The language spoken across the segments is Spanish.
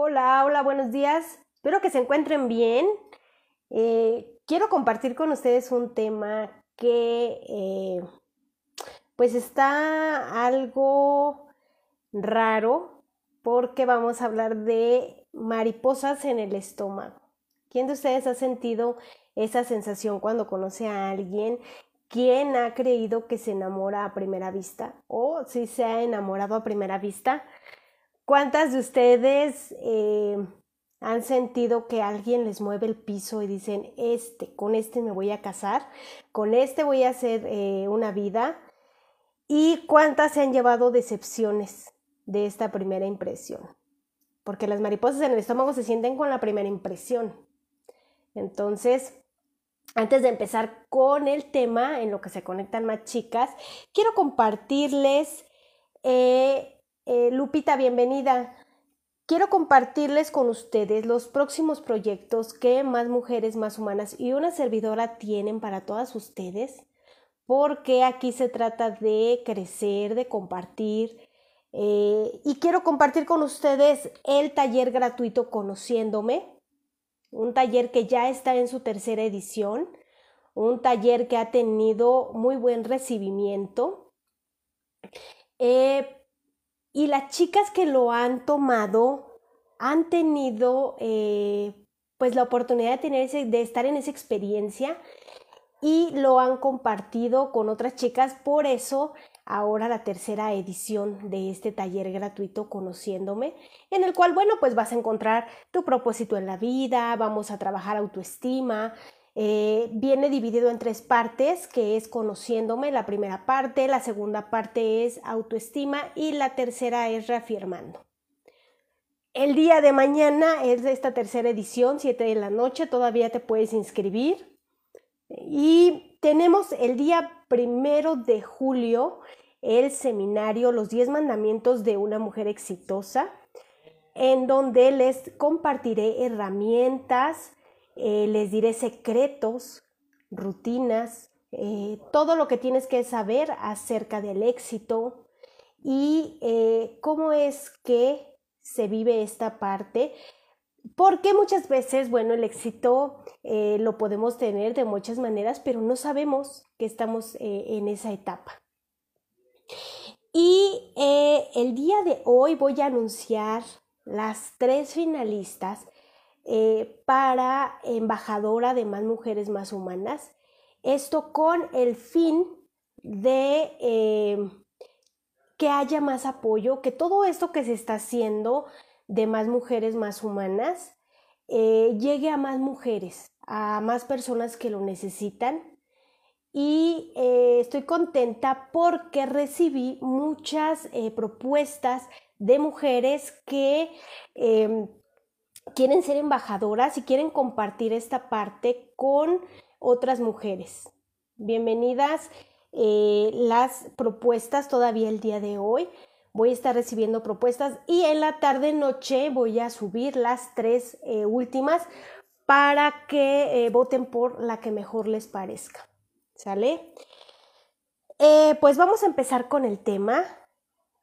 Hola, hola, buenos días. Espero que se encuentren bien. Eh, quiero compartir con ustedes un tema que eh, pues está algo raro porque vamos a hablar de mariposas en el estómago. ¿Quién de ustedes ha sentido esa sensación cuando conoce a alguien? ¿Quién ha creído que se enamora a primera vista? ¿O si se ha enamorado a primera vista? ¿Cuántas de ustedes eh, han sentido que alguien les mueve el piso y dicen, este, con este me voy a casar, con este voy a hacer eh, una vida? ¿Y cuántas se han llevado decepciones de esta primera impresión? Porque las mariposas en el estómago se sienten con la primera impresión. Entonces, antes de empezar con el tema en lo que se conectan más chicas, quiero compartirles eh, eh, Lupita, bienvenida. Quiero compartirles con ustedes los próximos proyectos que Más Mujeres Más Humanas y una servidora tienen para todas ustedes, porque aquí se trata de crecer, de compartir. Eh, y quiero compartir con ustedes el taller gratuito Conociéndome, un taller que ya está en su tercera edición, un taller que ha tenido muy buen recibimiento. Eh, y las chicas que lo han tomado han tenido eh, pues la oportunidad de, tener de estar en esa experiencia y lo han compartido con otras chicas. Por eso ahora la tercera edición de este taller gratuito Conociéndome, en el cual, bueno, pues vas a encontrar tu propósito en la vida, vamos a trabajar autoestima, eh, viene dividido en tres partes, que es conociéndome, la primera parte, la segunda parte es autoestima y la tercera es reafirmando. El día de mañana es esta tercera edición, 7 de la noche, todavía te puedes inscribir. Y tenemos el día primero de julio el seminario Los 10 mandamientos de una mujer exitosa, en donde les compartiré herramientas, eh, les diré secretos, rutinas, eh, todo lo que tienes que saber acerca del éxito y eh, cómo es que se vive esta parte. Porque muchas veces, bueno, el éxito lo podemos tener de muchas maneras, pero no sabemos que estamos en esa etapa. Y el día de hoy voy a anunciar las tres finalistas eh, para embajadora de más mujeres más humanas. Esto con el fin de eh, que haya más apoyo, que todo esto que se está haciendo de más mujeres más humanas eh, llegue a más mujeres, a más personas que lo necesitan. Y estoy contenta porque recibí muchas propuestas de mujeres que em, quieren ser embajadoras y quieren compartir esta parte con otras mujeres. Bienvenidas eh, las propuestas todavía el día de hoy. Voy a estar recibiendo propuestas y en la tarde noche voy a subir las tres eh, últimas para que eh, voten por la que mejor les parezca. ¿Sale? pues vamos a empezar con el tema.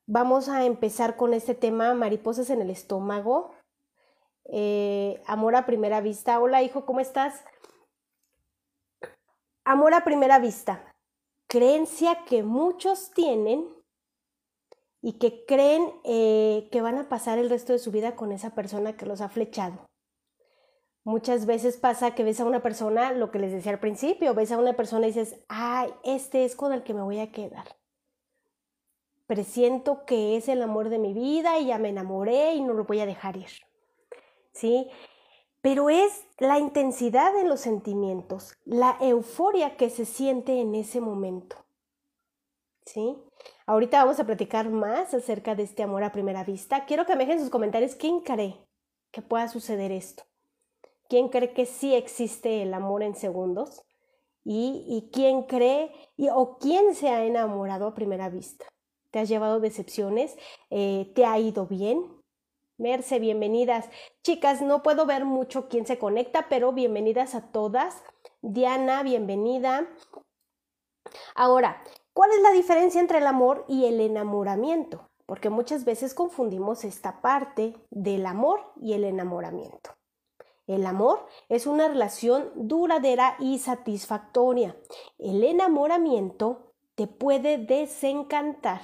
Vamos a empezar con este tema mariposas en el estómago. Eh, amor a primera vista. Hola hijo, ¿cómo estás? Amor a primera vista. Creencia que muchos tienen y que creen eh, que van a pasar el resto de su vida con esa persona que los ha flechado. Muchas veces pasa que ves a una persona, lo que les decía al principio, ves a una persona y dices, ay, este es con el que me voy a quedar. Presiento que es el amor de mi vida y ya me enamoré y no lo voy a dejar ir. ¿Sí? Pero es la intensidad de los sentimientos, la euforia que se siente en ese momento, ¿sí? Ahorita vamos a platicar más acerca de este amor a primera vista. Quiero que me dejen sus comentarios quién cree que pueda suceder esto. ¿Quién cree que sí existe el amor en segundos? ¿Y, quién cree o quién se ha enamorado a primera vista? ¿Te has llevado decepciones? Eh, ¿Te ha ido bien? Merce, bienvenidas. Chicas, no puedo ver mucho quién se conecta, pero bienvenidas a todas. Diana, bienvenida. Ahora, ¿cuál es la diferencia entre el amor y el enamoramiento? porque muchas veces confundimos esta parte del amor y el enamoramiento. El amor es una relación duradera y satisfactoria. El enamoramiento te puede desencantar.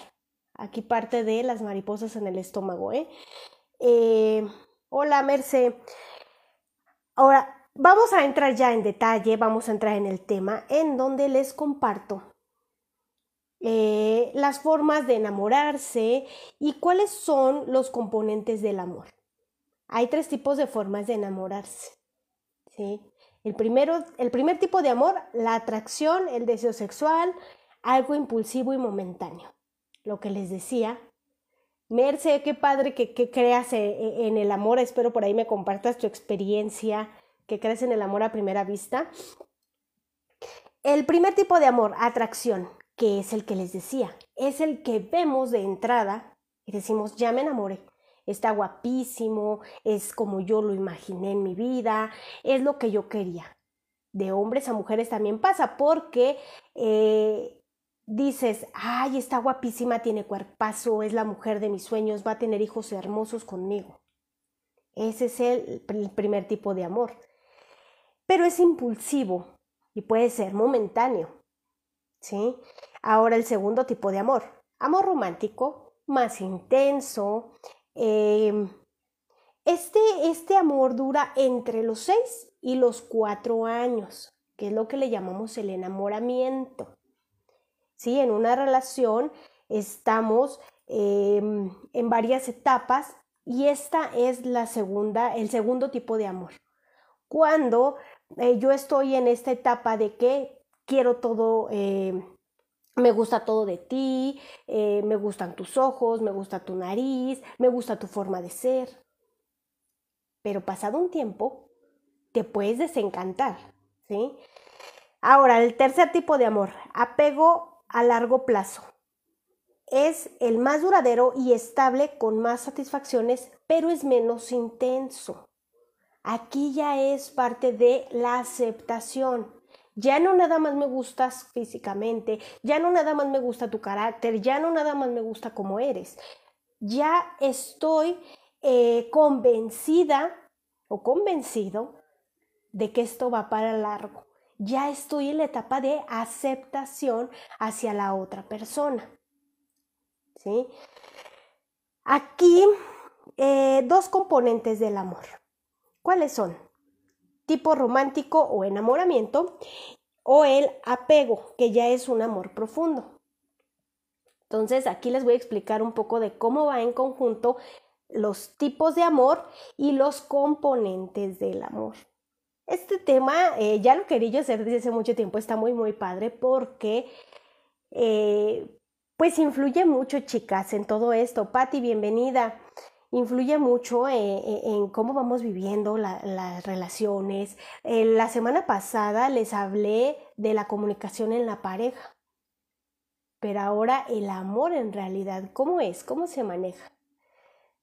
Aquí parte de las mariposas en el estómago. ¿eh? Eh hola, Merce. Ahora, vamos a entrar ya en detalle, vamos a entrar en el tema en donde les comparto eh, las formas de enamorarse y cuáles son los componentes del amor. Hay tres tipos de formas de enamorarse. ¿sí? El, primero, el primer tipo de amor, la atracción, el deseo sexual, algo impulsivo y momentáneo. Lo que les decía. Merce, qué padre que, que creas e, en el amor. Espero por ahí me compartas tu experiencia, que crees en el amor a primera vista. El primer tipo de amor, atracción que es el que les decía, es el que vemos de entrada y decimos, ya me enamoré, está guapísimo, es como yo lo imaginé en mi vida, es lo que yo quería. De hombres a mujeres también pasa porque eh, dices, ay, está guapísima, tiene cuerpazo, es la mujer de mis sueños, va a tener hijos hermosos conmigo. Ese es el primer tipo de amor. Pero es impulsivo y puede ser momentáneo. ¿Sí? Ahora el segundo tipo de amor, amor romántico, más intenso. Em, este, este amor dura entre los 6 y los 4 años, que es lo que le llamamos el enamoramiento. ¿Sí? En una relación estamos em, en varias etapas y esta es la segunda, el segundo tipo de amor. Cuando eh, yo estoy en esta etapa de que quiero todo em, me gusta todo de ti, eh, me gustan tus ojos, me gusta tu nariz, me gusta tu forma de ser. Pero pasado un tiempo, te puedes desencantar, ¿sí? Ahora, el tercer tipo de amor, apego a largo plazo. Es el más duradero y estable con más satisfacciones, pero es menos intenso. Aquí ya es parte de la aceptación. Ya no nada más me gustas físicamente, ya no nada más me gusta tu carácter, ya no nada más me gusta cómo eres. Ya estoy eh, convencida o convencido de que esto va para largo. Ya estoy en la etapa de aceptación hacia la otra persona. ¿Sí? Aquí, eh, dos componentes del amor. ¿Cuáles son? tipo romántico o enamoramiento, o el apego, que ya es un amor profundo. Entonces, aquí les voy a explicar un poco de cómo va en conjunto los tipos de amor y los componentes del amor. Este tema eh, ya lo quería yo hacer desde hace mucho tiempo, está muy, muy padre porque eh, pues influye mucho, chicas, en todo esto. Patti, bienvenida influye mucho eh, en, cómo vamos viviendo las relaciones. La semana pasada les hablé de la comunicación en la pareja, pero ahora el amor en realidad, ¿cómo es? ¿Cómo se maneja?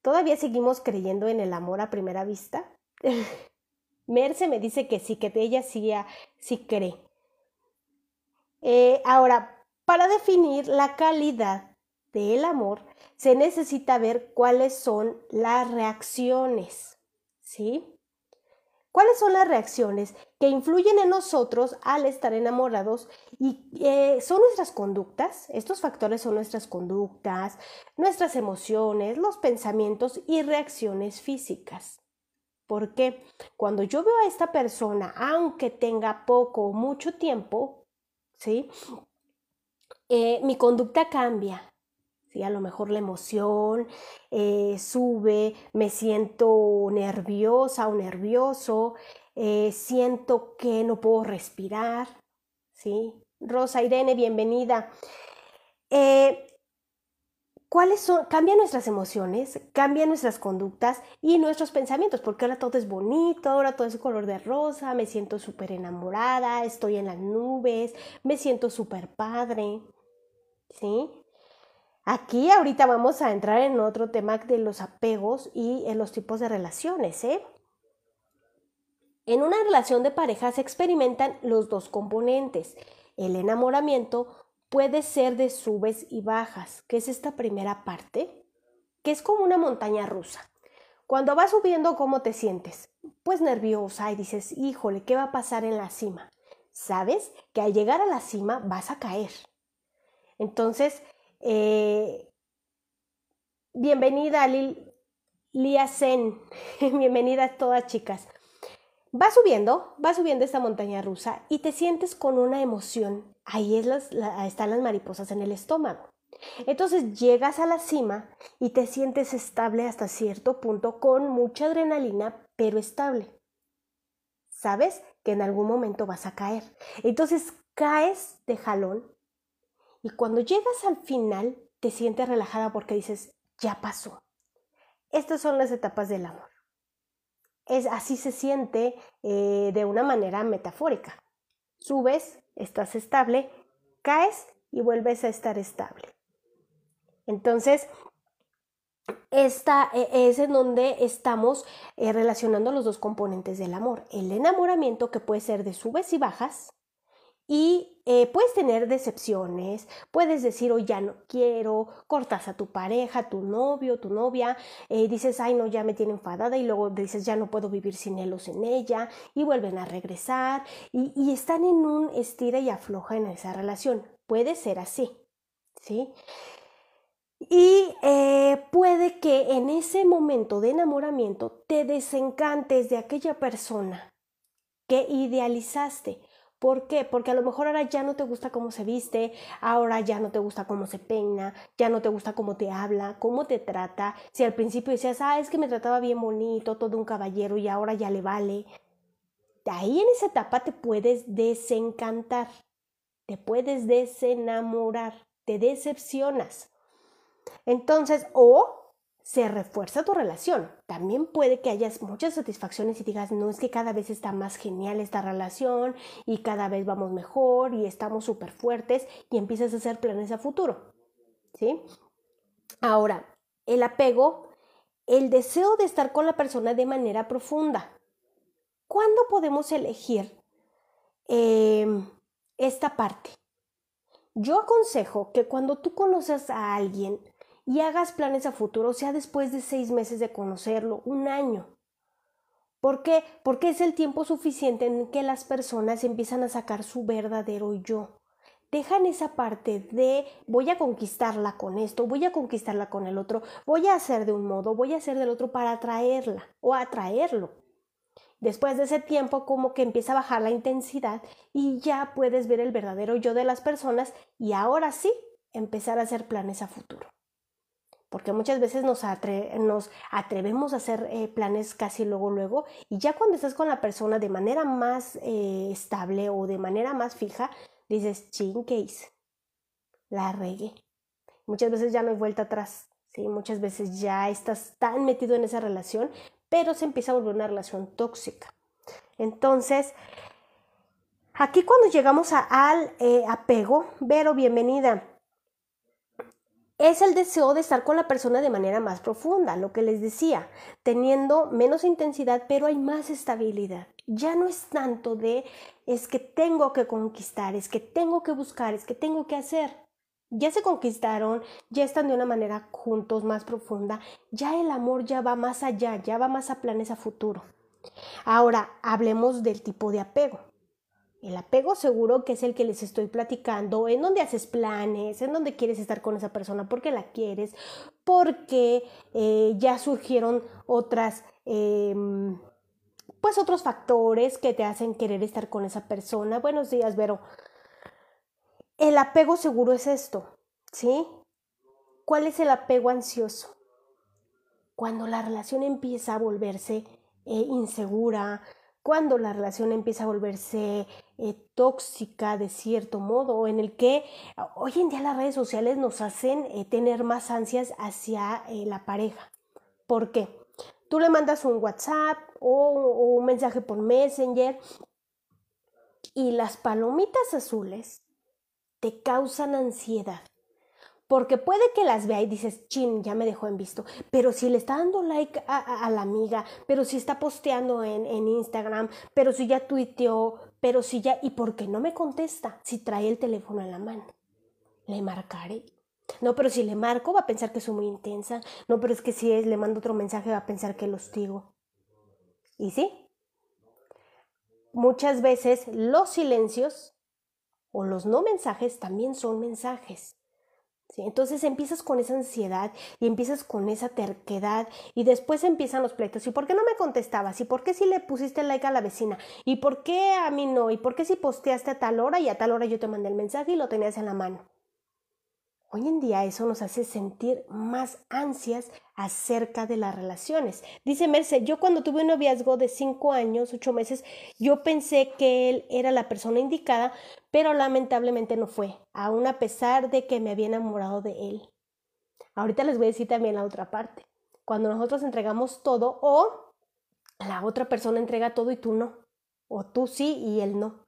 ¿Todavía seguimos creyendo en el amor a primera vista? Merce me dice que sí, que ella sí, sí cree. ahora, para definir la calidad del amor, se necesita ver cuáles son las reacciones, ¿sí? ¿Cuáles son las reacciones que influyen en nosotros al estar enamorados? Y eh, son nuestras conductas, estos factores son nuestras conductas, nuestras emociones, los pensamientos y reacciones físicas. Porque cuando yo veo a esta persona, aunque tenga poco o mucho tiempo, ¿sí? Eh, mi conducta cambia, a lo mejor la emoción eh, sube, me siento nerviosa o nervioso, eh, siento que no puedo respirar, ¿sí? Rosa Irene, bienvenida. ¿Cuáles son? Cambian nuestras emociones, cambian nuestras conductas y nuestros pensamientos, porque ahora todo es bonito, ahora todo es color de rosa, me siento súper enamorada, estoy en las nubes, me siento súper padre, ¿sí? Aquí ahorita vamos a entrar en otro tema de los apegos y en los tipos de relaciones. ¿eh? En una relación de pareja se experimentan los dos componentes. El enamoramiento puede ser de subes y bajas, que es esta primera parte, que es como una montaña rusa. Cuando vas subiendo, ¿cómo te sientes? Pues nerviosa y dices, híjole, ¿qué va a pasar en la cima? Sabes que al llegar a la cima vas a caer. Entonces, eh, bienvenida Lil, Lia Zen, bienvenida a todas chicas. Vas subiendo, vas subiendo esta montaña rusa y te sientes con una emoción. Ahí es están las mariposas en el estómago. Entonces llegas a la cima y te sientes estable hasta cierto punto con mucha adrenalina, pero estable. Sabes que en algún momento vas a caer. Entonces caes de jalón y cuando llegas al final te sientes relajada porque dices, ya pasó. Estas son las etapas del amor. Es, así se siente eh, de una manera metafórica. Subes, estás estable, caes y vuelves a estar estable. Entonces, esta e, es en donde estamos eh, relacionando los dos componentes del amor. El enamoramiento que puede ser de subes y bajas y eh, puedes tener decepciones, puedes decir, hoy ya no quiero, cortas a tu pareja, tu novio, tu novia, eh, dices, ay no, ya me tiene enfadada y luego dices, ya no puedo vivir sin él o sin ella y vuelven a regresar y, están en un estira y afloja en esa relación. Puede ser así, ¿sí? Y eh, puede que en ese momento de enamoramiento te desencantes de aquella persona que idealizaste. ¿Por qué? Porque a lo mejor ahora ya no te gusta cómo se viste, ahora ya no te gusta cómo se peina, ya no te gusta cómo te habla, cómo te trata. Si al principio decías, ah, es que me trataba bien bonito, todo un caballero y ahora ya le vale. De ahí en esa etapa te puedes desencantar, te puedes desenamorar, te decepcionas. Entonces, o se refuerza tu relación. También puede que hayas muchas satisfacciones y digas, no es que cada vez está más genial esta relación y cada vez vamos mejor y estamos súper fuertes y empiezas a hacer planes a futuro. ¿Sí? Ahora, el apego, el deseo de estar con la persona de manera profunda. ¿Cuándo podemos elegir em, esta parte? Yo aconsejo que cuando tú conoces a alguien y hagas planes a futuro, sea después de seis meses de conocerlo, un año. ¿Por qué? Porque es el tiempo suficiente en que las personas empiezan a sacar su verdadero yo. Dejan esa parte de voy a conquistarla con esto, voy a conquistarla con el otro, voy a hacer de un modo, voy a hacer del otro para atraerla o atraerlo. Después de ese tiempo como que empieza a bajar la intensidad y ya puedes ver el verdadero yo de las personas y ahora sí empezar a hacer planes a futuro. Porque muchas veces nos, atrevemos a hacer eh, planes casi luego, luego, y ya cuando estás con la persona de manera más eh, estable o de manera más fija, dices, ching, ¿qué hice? La regué. Muchas veces ya no hay vuelta atrás, ¿sí? Muchas veces ya estás tan metido en esa relación pero se empieza a volver una relación tóxica. Entonces, aquí cuando llegamos al eh, apego, Vero, bienvenida. Es el deseo de estar con la persona de manera más profunda, lo que les decía, teniendo menos intensidad, pero hay más estabilidad. Ya no es tanto de es que tengo que conquistar, es que tengo que buscar, es que tengo que hacer ya se conquistaron, ya están de una manera juntos más profunda, ya el amor ya va más allá, ya va más a planes a futuro. Ahora, hablemos del tipo de apego. El apego seguro que es el que les estoy platicando, en donde haces planes, en donde quieres estar con esa persona porque la quieres, porque eh, ya surgieron otras, em, pues otros factores que te hacen querer estar con esa persona. Buenos días, Vero. El apego seguro es esto, ¿sí? ¿Cuál es el apego ansioso? Cuando la relación empieza a volverse eh, insegura, cuando la relación empieza a volverse eh, tóxica de cierto modo, en el que hoy en día las redes sociales nos hacen eh, tener más ansias hacia la pareja. ¿Por qué? Tú le mandas un WhatsApp o un mensaje por Messenger y las palomitas azules te causan ansiedad. Porque puede que las vea y dices, chin, ya me dejó en visto. Pero si le está dando like a, la amiga, pero si está posteando en, en, Instagram, pero si ya tuiteó, pero si ya, ¿y por qué no me contesta? Si trae el teléfono en la mano. Le marcaré. No, pero si le marco va a pensar que soy muy intensa. No, pero es que si le mando otro mensaje va a pensar que lo hostigo. ¿Y sí? Muchas veces los silencios o los no mensajes también son mensajes. Entonces empiezas con esa ansiedad y empiezas con esa terquedad y después empiezan los pleitos. ¿Y por qué no me contestabas? ¿Y por qué si le pusiste like a la vecina? ¿Y por qué a mí no? ¿Y por qué si posteaste a tal hora y a tal hora yo te mandé el mensaje y lo tenías en la mano? Hoy en día eso nos hace sentir más ansias acerca de las relaciones. Dice Merce, yo cuando tuve un noviazgo de cinco años, ocho meses, yo pensé que él era la persona indicada, pero lamentablemente no fue, aún a pesar de que me había enamorado de él. Ahorita les voy a decir también la otra parte. Cuando nosotros entregamos todo o la otra persona entrega todo y tú no, o tú sí y él no.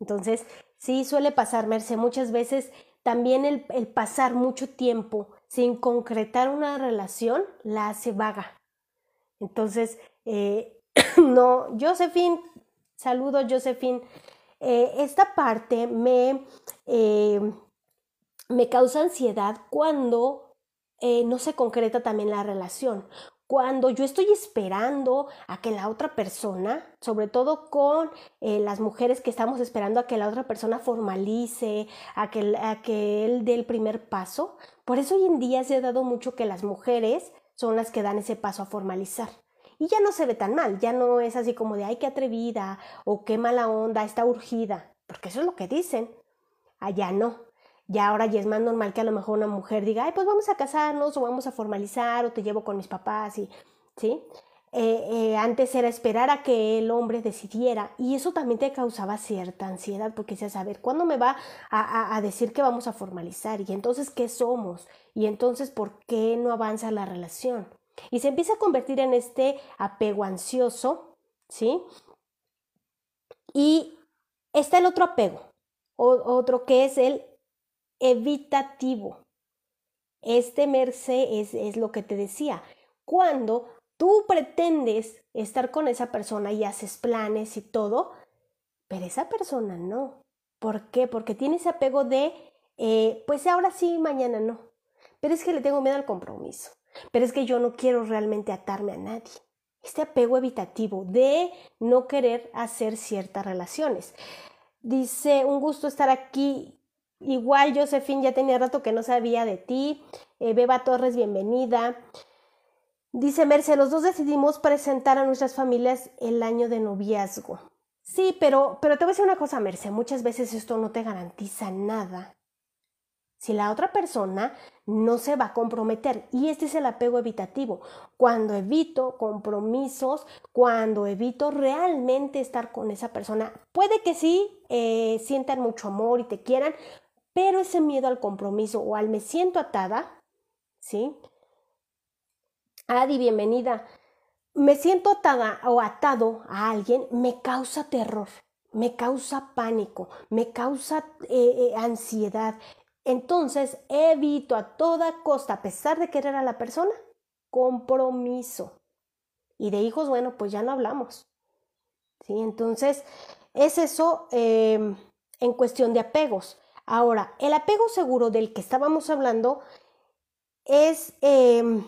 Entonces, sí suele pasar, Merce, muchas veces también el, pasar mucho tiempo sin concretar una relación la hace vaga. Entonces, eh, no, Josephine, saludo Josephine, eh, esta parte me, eh, me causa ansiedad cuando no se concreta también la relación cuando yo estoy esperando a que la otra persona, sobre todo con eh, las mujeres que estamos esperando a que la otra persona formalice, a que, a que él dé el primer paso, por eso hoy en día se ha dado mucho que las mujeres son las que dan ese paso a formalizar. Y ya no se ve tan mal, ya no es así como de, ay, qué atrevida o qué mala onda, está urgida, porque eso es lo que dicen. Allá no, ya ahora ya es más normal que a lo mejor una mujer diga, ay, pues vamos a casarnos o vamos a formalizar o te llevo con mis papás y, ¿sí? Eh, eh, antes era esperar a que el hombre decidiera y eso también te causaba cierta ansiedad porque decías, a ver, ¿cuándo me va a, a, decir que vamos a formalizar? Y entonces, ¿qué somos? Y entonces, ¿por qué no avanza la relación? Y se empieza a convertir en este apego ansioso, ¿sí? Y está el otro apego, otro que es el evitativo. Este merce es, es lo que te decía. Cuando tú pretendes estar con esa persona y haces planes y todo, pero esa persona no. ¿Por qué? Porque tiene ese apego de, eh, pues ahora sí, mañana no. Pero es que le tengo miedo al compromiso. Pero es que yo no quiero realmente atarme a nadie. Este apego evitativo de no querer hacer ciertas relaciones. Dice, un gusto estar aquí. Igual, Josephine, ya tenía rato que no sabía de ti. Eh, Beba Torres, bienvenida. Dice Merce, los dos decidimos presentar a nuestras familias el año de noviazgo. Sí, pero, pero te voy a decir una cosa, Merce, muchas veces esto no te garantiza nada. Si la otra persona no se va a comprometer, y este es el apego evitativo, cuando evito compromisos, cuando evito realmente estar con esa persona, puede que sí eh, sientan mucho amor y te quieran, pero ese miedo al compromiso o al me siento atada, ¿sí? Adi, bienvenida. Me siento atada o atado a alguien, me causa terror, me causa pánico, me causa eh, eh, ansiedad. Entonces evito a toda costa, a pesar de querer a la persona, compromiso. Y de hijos, bueno, pues ya no hablamos. ¿Sí? Entonces, es eso em, en cuestión de apegos. Ahora, el apego seguro del que estábamos hablando es em,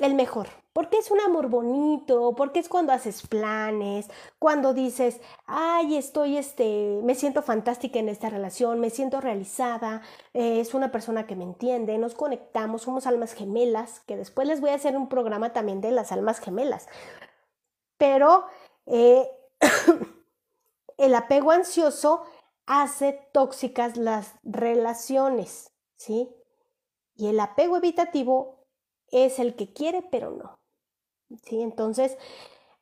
el mejor, porque es un amor bonito, porque es cuando haces planes, cuando dices, ay, estoy, este, me siento fantástica en esta relación, me siento realizada, eh, es una persona que me entiende, nos conectamos, somos almas gemelas, que después les voy a hacer un programa también de las almas gemelas. Pero eh, el apego ansioso hace tóxicas las relaciones, ¿sí? Y el apego evitativo es el que quiere, pero no. ¿Sí? Entonces,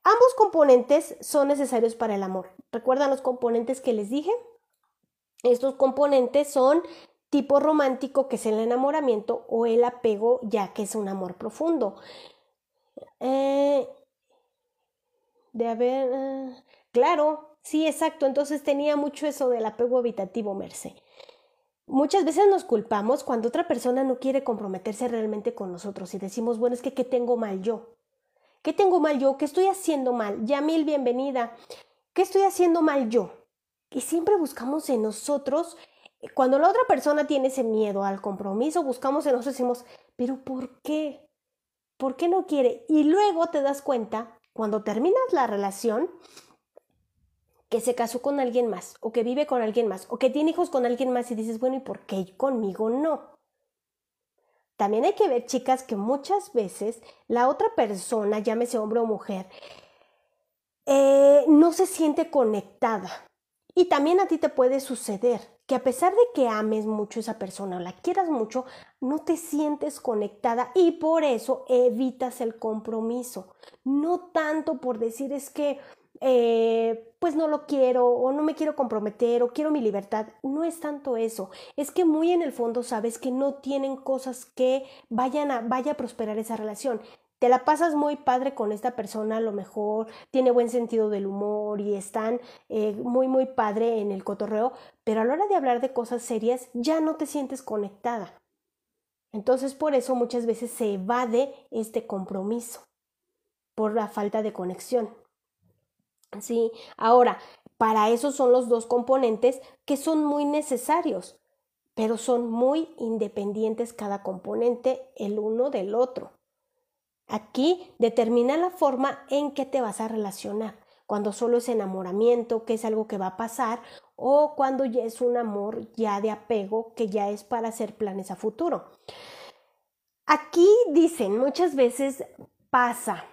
ambos componentes son necesarios para el amor. ¿Recuerdan los componentes que les dije? Estos componentes son tipo romántico, que es el enamoramiento, o el apego, ya que es un amor profundo. Eh, de haber, eh, claro, Sí, exacto. Entonces tenía mucho eso del apego habitativo, Merce. Muchas veces nos culpamos cuando otra persona no quiere comprometerse realmente con nosotros y decimos, bueno, es que ¿qué tengo mal yo? ¿Qué tengo mal yo? ¿Qué estoy haciendo mal? Yamil, bienvenida. ¿Qué estoy haciendo mal yo? Y siempre buscamos en nosotros Cuando la otra persona tiene ese miedo al compromiso, buscamos en nosotros y decimos, pero ¿por qué? ¿Por qué no quiere? Y luego te das cuenta, cuando terminas la relación, que se casó con alguien más, o que vive con alguien más, o que tiene hijos con alguien más y dices, bueno, ¿y por qué conmigo no? También hay que ver, chicas, que muchas veces la otra persona, llámese hombre o mujer, eh, no se siente conectada. Y también a ti te puede suceder que a pesar de que ames mucho a esa persona o la quieras mucho, no te sientes conectada y por eso evitas el compromiso. No tanto por decir es que eh, pues no lo quiero o no me quiero comprometer o quiero mi libertad. No es tanto eso. Es que muy en el fondo sabes que no tienen cosas que vayan a, vaya a prosperar esa relación. Te la pasas muy padre con esta persona, a lo mejor tiene buen sentido del humor y están eh, muy, muy padre en el cotorreo, pero a la hora de hablar de cosas serias ya no te sientes conectada. Entonces por eso muchas veces se evade este compromiso, por la falta de conexión. Sí, ahora, para eso son los dos componentes que son muy necesarios, pero son muy independientes cada componente el uno del otro. Aquí determina la forma en que te vas a relacionar, cuando solo es enamoramiento, que es algo que va a pasar, o cuando ya es un amor ya de apego, que ya es para hacer planes a futuro. Aquí dicen muchas veces pasa,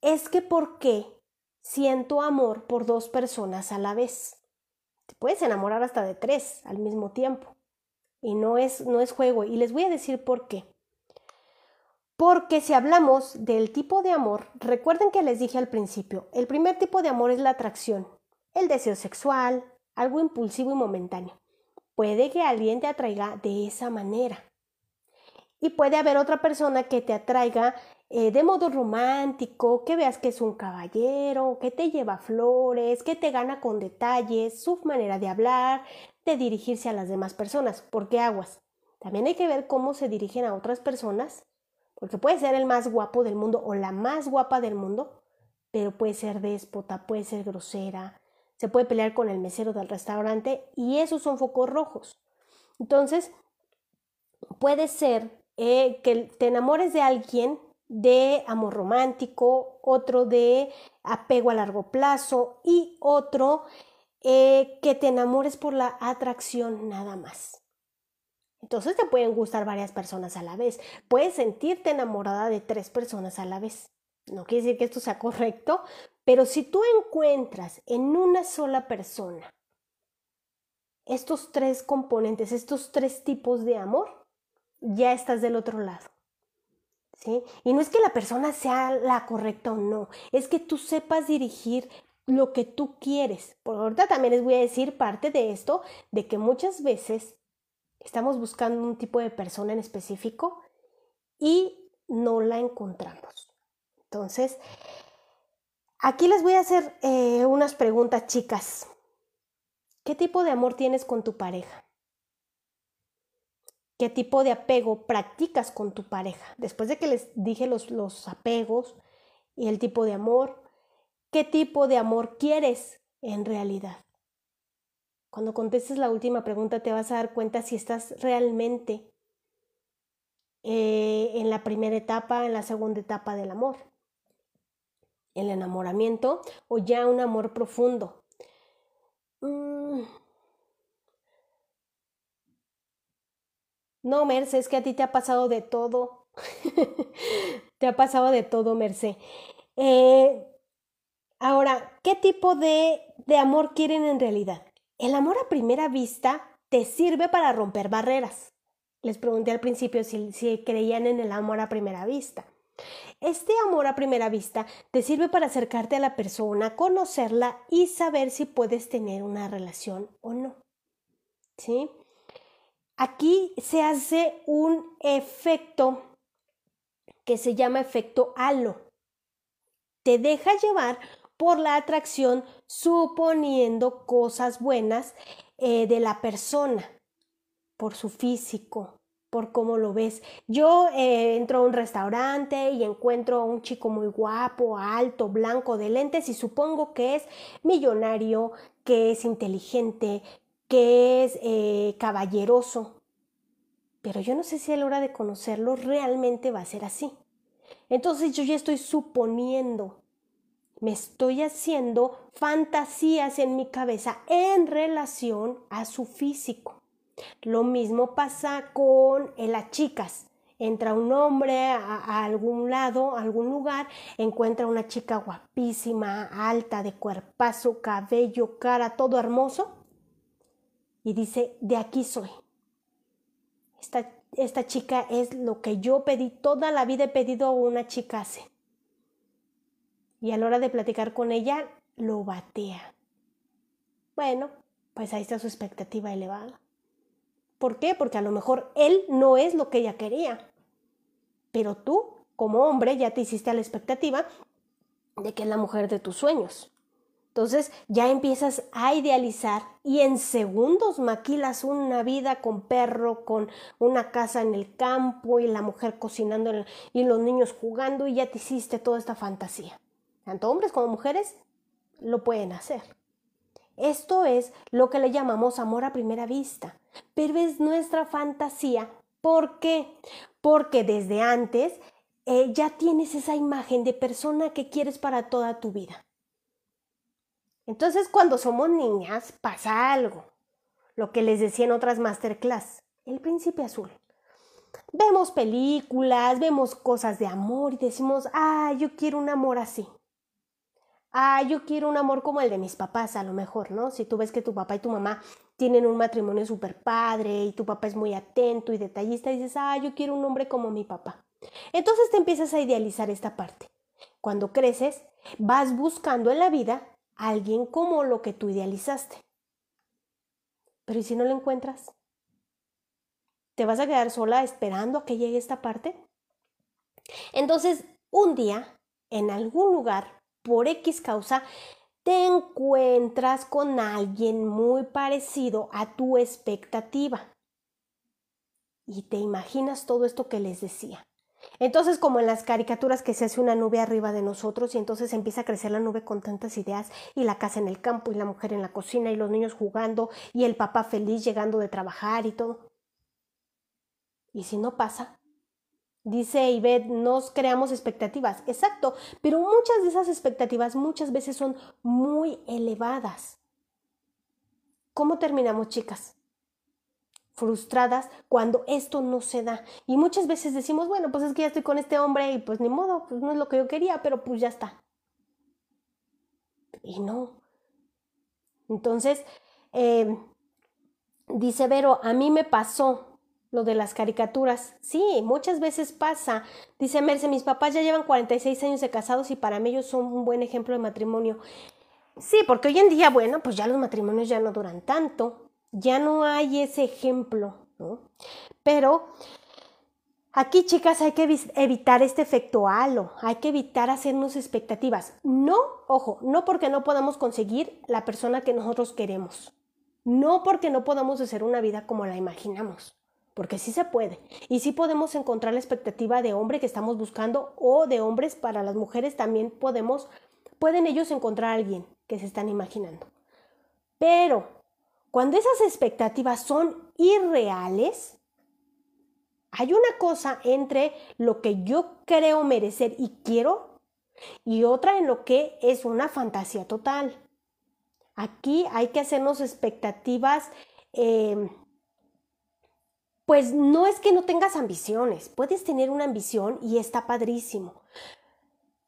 es que ¿por qué siento amor por dos personas a la vez. Te puedes enamorar hasta de tres al mismo tiempo. Y no es, no es juego. Y les voy a decir por qué. Porque si hablamos del tipo de amor, recuerden que les dije al principio, el primer tipo de amor es la atracción, el deseo sexual, algo impulsivo y momentáneo. Puede que alguien te atraiga de esa manera. Y puede haber otra persona que te atraiga eh, de modo romántico, que veas que es un caballero, que te lleva flores, que te gana con detalles, su manera de hablar, de dirigirse a las demás personas. ¿Por qué aguas? También hay que ver cómo se dirigen a otras personas, porque puede ser el más guapo del mundo o la más guapa del mundo, pero puede ser déspota, puede ser grosera, se puede pelear con el mesero del restaurante y esos son focos rojos. Entonces, puede ser eh, que te enamores de alguien de amor romántico, otro de apego a largo plazo y otro eh, que te enamores por la atracción nada más. Entonces te pueden gustar varias personas a la vez. Puedes sentirte enamorada de tres personas a la vez. No quiere decir que esto sea correcto, pero si tú encuentras en una sola persona estos tres componentes, estos tres tipos de amor, ya estás del otro lado. Y no es que la persona sea la correcta o no, es que tú sepas dirigir lo que tú quieres. Por ahorita también les voy a decir parte de esto, de que muchas veces estamos buscando un tipo de persona en específico y no la encontramos. Entonces, aquí les voy a hacer eh, unas preguntas, chicas. ¿Qué tipo de amor tienes con tu pareja? Qué tipo de apego practicas con tu pareja. Después de que les dije los, los apegos y el tipo de amor, ¿qué tipo de amor quieres en realidad? Cuando contestes la última pregunta te vas a dar cuenta si estás realmente eh, en la primera etapa, en la segunda etapa del amor, el enamoramiento o ya un amor profundo. Mm, No, Merce, es que a ti te ha pasado de todo. te ha pasado de todo, Merce. Eh, ahora, ¿qué tipo de, de amor quieren en realidad? El amor a primera vista te sirve para romper barreras. Les pregunté al principio si, si creían en el amor a primera vista. Este amor a primera vista te sirve para acercarte a la persona, conocerla y saber si puedes tener una relación o no. ¿Sí? Aquí se hace un efecto que se llama efecto halo. Te deja llevar por la atracción suponiendo cosas buenas eh, de la persona, por su físico, por cómo lo ves. Yo eh, entro a un restaurante y encuentro a un chico muy guapo, alto, blanco, de lentes y supongo que es millonario, que es inteligente, que es eh, caballeroso, pero yo no sé si a la hora de conocerlo realmente va a ser así. Entonces yo ya estoy suponiendo, me estoy haciendo fantasías en mi cabeza en relación a su físico. Lo mismo pasa con eh, las chicas. Entra un hombre a, algún lado, a algún lugar, encuentra una chica guapísima, alta, de cuerpazo, cabello, cara, todo hermoso, y dice, de aquí soy. Esta, esta chica es lo que yo pedí, toda la vida he pedido a una chica. Y a la hora de platicar con ella, lo batea. Bueno, pues ahí está su expectativa elevada. ¿Por qué? Porque a lo mejor él no es lo que ella quería. Pero tú, como hombre, ya te hiciste a la expectativa de que es la mujer de tus sueños. Entonces ya empiezas a idealizar y en segundos maquilas una vida con perro, con una casa en el campo y la mujer cocinando y los niños jugando y ya te hiciste toda esta fantasía. Tanto hombres como mujeres lo pueden hacer. Esto es lo que le llamamos amor a primera vista, pero es nuestra fantasía. ¿Por qué? Porque desde antes eh, ya tienes esa imagen de persona que quieres para toda tu vida. Entonces cuando somos niñas pasa algo, lo que les decía en otras masterclass, el príncipe azul. Vemos películas, vemos cosas de amor y decimos, ah, yo quiero un amor así ah, yo quiero un amor como el de mis papás, a lo mejor, ¿no? Si tú ves que tu papá y tu mamá tienen un matrimonio súper padre y tu papá es muy atento y detallista, dices, ah, yo quiero un hombre como mi papá. Entonces te empiezas a idealizar esta parte. Cuando creces, vas buscando en la vida alguien como lo que tú idealizaste. Pero ¿y si no lo encuentras? ¿Te vas a quedar sola esperando a que llegue esta parte? Entonces, un día, en algún lugar, por X causa, te encuentras con alguien muy parecido a tu expectativa. Y te imaginas todo esto que les decía. Entonces, como en las caricaturas que se hace una nube arriba de nosotros y entonces empieza a crecer la nube con tantas ideas y la casa en el campo y la mujer en la cocina y los niños jugando y el papá feliz llegando de trabajar y todo. ¿Y si no pasa? Dice Ivette, nos creamos expectativas. Exacto, pero muchas de esas expectativas muchas veces son muy elevadas. ¿Cómo terminamos, chicas? Frustradas cuando esto no se da. Y muchas veces decimos, bueno, pues es que ya estoy con este hombre y pues ni modo, pues no es lo que yo quería, pero pues ya está. Y no. Entonces, eh, dice Vero, a mí me pasó, lo de las caricaturas. Sí, muchas veces pasa. Dice Merce, mis papás ya llevan 46 años de casados y para mí ellos son un buen ejemplo de matrimonio. Sí, porque hoy en día, bueno, pues ya los matrimonios ya no duran tanto. Ya no hay ese ejemplo, ¿no? Pero aquí, chicas, hay que evitar este efecto halo. Hay que evitar hacernos expectativas. No, ojo, no porque no podamos conseguir la persona que nosotros queremos. No porque no podamos hacer una vida como la imaginamos porque sí se puede. Y sí podemos encontrar la expectativa de hombre que estamos buscando o de hombres para las mujeres también podemos, pueden ellos encontrar a alguien que se están imaginando. Pero cuando esas expectativas son irreales, hay una cosa entre lo que yo creo merecer y quiero y otra en lo que es una fantasía total. Aquí hay que hacernos expectativas eh, pues no es que no tengas ambiciones, puedes tener una ambición y está padrísimo.